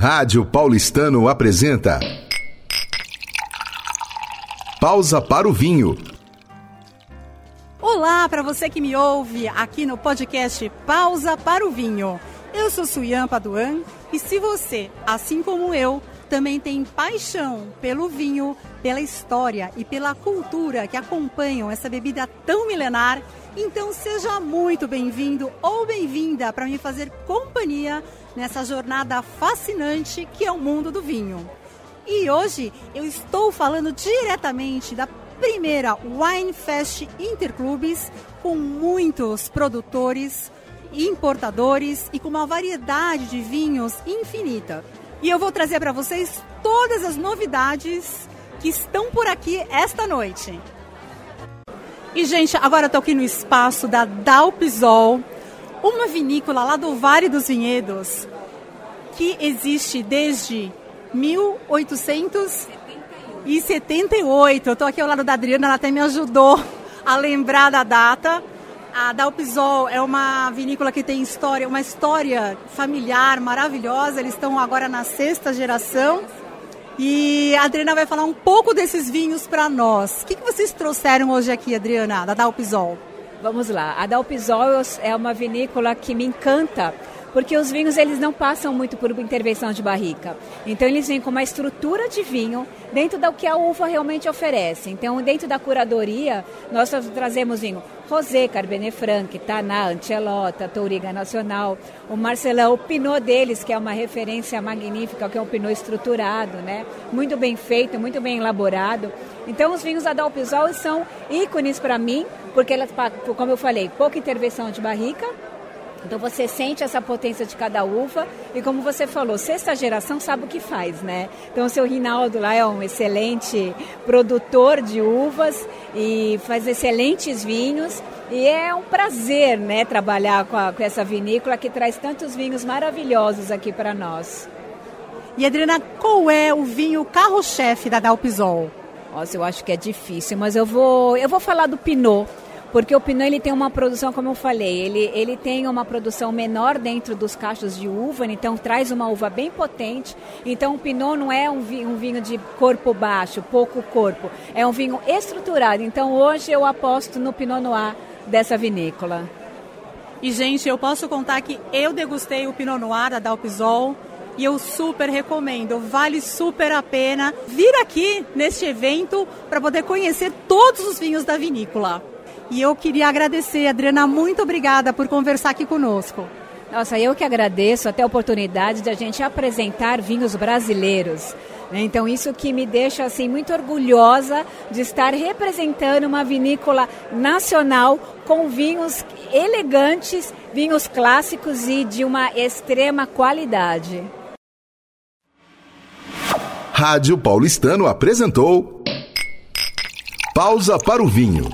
Rádio Paulistano apresenta. Pausa para o vinho. Olá para você que me ouve aqui no podcast Pausa para o Vinho. Eu sou Suyan Paduan e se você, assim como eu, também tem paixão pelo vinho, pela história e pela cultura que acompanham essa bebida tão milenar, então seja muito bem-vindo ou bem-vinda para me fazer companhia nessa jornada fascinante que é o mundo do vinho. E hoje eu estou falando diretamente da primeira Wine Fest Interclubes com muitos produtores, importadores e com uma variedade de vinhos infinita. E eu vou trazer para vocês todas as novidades que estão por aqui esta noite. E, gente, agora eu tô aqui no espaço da Dalpisol, uma vinícola lá do Vale dos Vinhedos, que existe desde 1878. Eu tô aqui ao lado da Adriana, ela até me ajudou a lembrar da data. A Dalpisol é uma vinícola que tem história, uma história familiar maravilhosa. Eles estão agora na sexta geração. E a Adriana vai falar um pouco desses vinhos para nós. O que, que vocês trouxeram hoje aqui, Adriana, da Dalpisol? Vamos lá. A Dalpisol é uma vinícola que me encanta porque os vinhos eles não passam muito por intervenção de barrica. Então eles vêm com uma estrutura de vinho dentro do que a uva realmente oferece. Então dentro da curadoria nós trazemos vinho Rosé, Cabernet Franc, Taná, Ancelota, Touriga Nacional, o Marcelão, o Pinot deles, que é uma referência magnífica, que é um Pinot estruturado, né? Muito bem feito, muito bem elaborado. Então os vinhos da Dalpisol são ícones para mim, porque elas, como eu falei, pouca intervenção de barrica, então você sente essa potência de cada uva e como você falou, sexta geração sabe o que faz, né? Então o seu Rinaldo lá é um excelente produtor de uvas e faz excelentes vinhos e é um prazer, né, trabalhar com, a, com essa vinícola que traz tantos vinhos maravilhosos aqui para nós. E Adriana, qual é o vinho carro-chefe da Dalpisol? Nossa, eu acho que é difícil, mas eu vou, eu vou falar do Pinot porque o Pinot ele tem uma produção, como eu falei, ele, ele tem uma produção menor dentro dos cachos de uva, então traz uma uva bem potente. Então o Pinot não é um vinho, um vinho de corpo baixo, pouco corpo, é um vinho estruturado. Então hoje eu aposto no Pinot Noir dessa vinícola. E gente, eu posso contar que eu degustei o Pinot Noir da Dalpisol e eu super recomendo. Vale super a pena vir aqui neste evento para poder conhecer todos os vinhos da vinícola. E eu queria agradecer, Adriana, muito obrigada por conversar aqui conosco. Nossa, eu que agradeço até a oportunidade de a gente apresentar vinhos brasileiros. Né? Então isso que me deixa assim muito orgulhosa de estar representando uma vinícola nacional com vinhos elegantes, vinhos clássicos e de uma extrema qualidade. Rádio Paulistano apresentou Pausa para o Vinho.